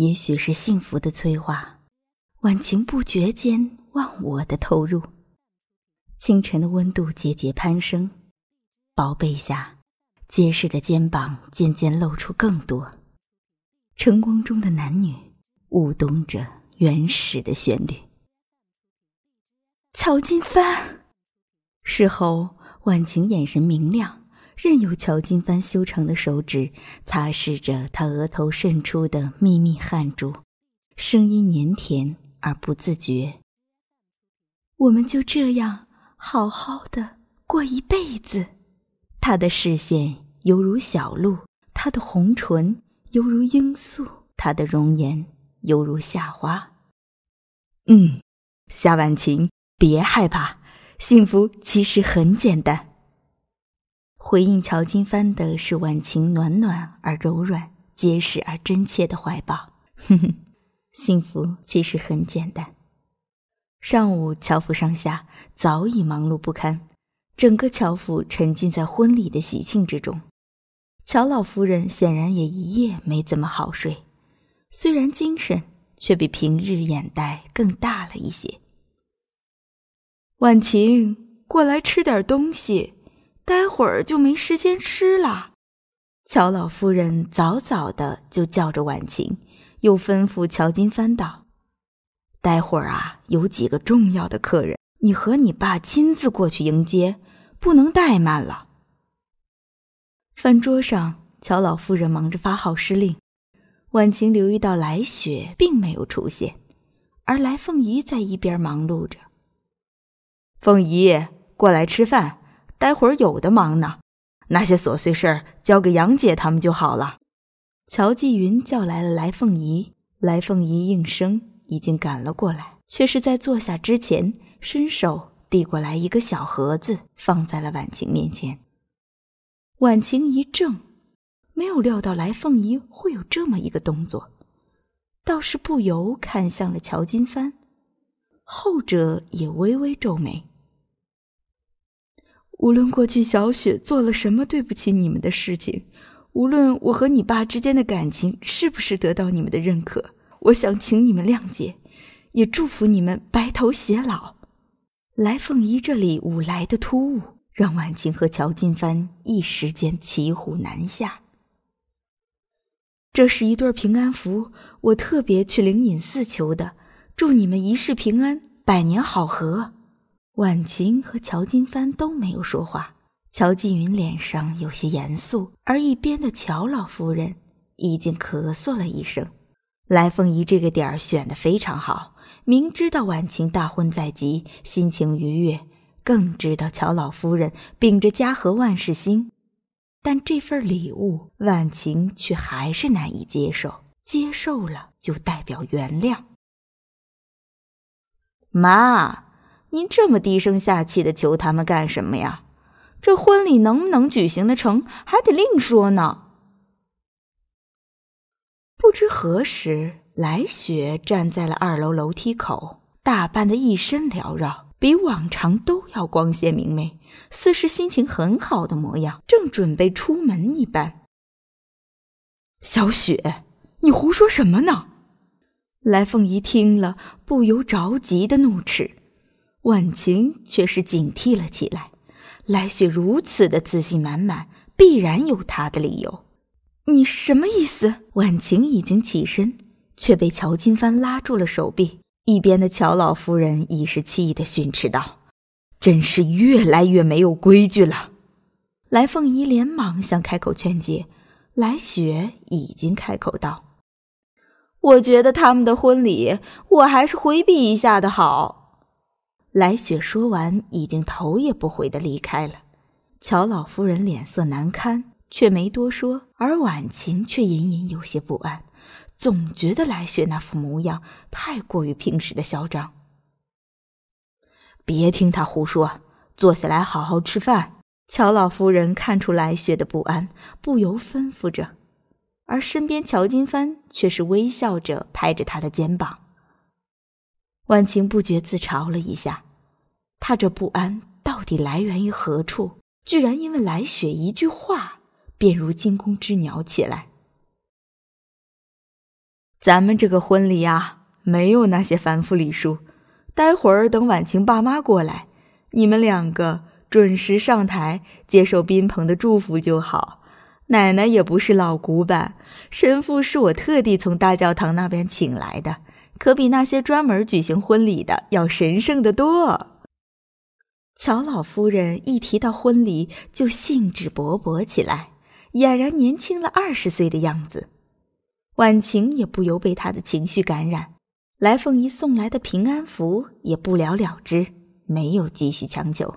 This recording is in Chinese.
也许是幸福的催化，晚晴不觉间忘我的投入。清晨的温度节节攀升，薄被下，结实的肩膀渐渐露出更多。晨光中的男女舞动着原始的旋律。乔金帆，事后晚晴眼神明亮。任由乔金帆修长的手指擦拭着他额头渗出的密密汗珠，声音黏甜而不自觉。我们就这样好好的过一辈子。他的视线犹如小鹿，他的红唇犹如罂粟，他的容颜犹如夏花。嗯，夏晚晴，别害怕，幸福其实很简单。回应乔金帆的是晚晴暖暖而柔软、结实而真切的怀抱。哼哼，幸福其实很简单。上午，乔府上下早已忙碌不堪，整个乔府沉浸在婚礼的喜庆之中。乔老夫人显然也一夜没怎么好睡，虽然精神，却比平日眼袋更大了一些。晚晴，过来吃点东西。待会儿就没时间吃了，乔老夫人早早的就叫着婉晴，又吩咐乔金帆道：“待会儿啊，有几个重要的客人，你和你爸亲自过去迎接，不能怠慢了。”饭桌上，乔老夫人忙着发号施令，婉晴留意到来雪并没有出现，而来凤仪在一边忙碌着。凤仪，过来吃饭。待会儿有的忙呢，那些琐碎事儿交给杨姐他们就好了。乔继云叫来了来凤仪，来凤仪应声已经赶了过来，却是在坐下之前伸手递过来一个小盒子，放在了婉晴面前。婉晴一怔，没有料到来凤仪会有这么一个动作，倒是不由看向了乔金帆，后者也微微皱眉。无论过去小雪做了什么对不起你们的事情，无论我和你爸之间的感情是不是得到你们的认可，我想请你们谅解，也祝福你们白头偕老。来凤仪这礼物来的突兀，让婉晴和乔金帆一时间骑虎难下。这是一对平安符，我特别去灵隐寺求的，祝你们一世平安，百年好合。婉晴和乔金帆都没有说话，乔继云脸上有些严肃，而一边的乔老夫人已经咳嗽了一声。来凤仪这个点儿选的非常好，明知道婉晴大婚在即，心情愉悦，更知道乔老夫人秉着家和万事兴，但这份礼物婉晴却还是难以接受。接受了就代表原谅，妈。您这么低声下气的求他们干什么呀？这婚礼能不能举行的成，还得另说呢。不知何时，来雪站在了二楼楼梯口，打扮的一身缭绕，比往常都要光鲜明媚，似是心情很好的模样，正准备出门一般。小雪，你胡说什么呢？来凤仪听了，不由着急的怒斥。婉晴却是警惕了起来，来雪如此的自信满满，必然有她的理由。你什么意思？婉晴已经起身，却被乔金帆拉住了手臂。一边的乔老夫人已是气得训斥道：“真是越来越没有规矩了。”来凤仪连忙想开口劝解，来雪已经开口道：“我觉得他们的婚礼，我还是回避一下的好。”来雪说完，已经头也不回的离开了。乔老夫人脸色难堪，却没多说。而婉晴却隐隐有些不安，总觉得来雪那副模样太过于平时的嚣张。别听他胡说，坐下来好好吃饭。乔老夫人看出来雪的不安，不由吩咐着，而身边乔金帆却是微笑着拍着他的肩膀。婉晴不觉自嘲了一下，她这不安到底来源于何处？居然因为来雪一句话，便如惊弓之鸟起来。咱们这个婚礼啊，没有那些繁复礼数。待会儿等婉晴爸妈过来，你们两个准时上台接受宾朋的祝福就好。奶奶也不是老古板，神父是我特地从大教堂那边请来的，可比那些专门举行婚礼的要神圣的多。乔老夫人一提到婚礼就兴致勃勃起来，俨然年轻了二十岁的样子。婉晴也不由被他的情绪感染，来凤仪送来的平安符也不了了之，没有继续强求。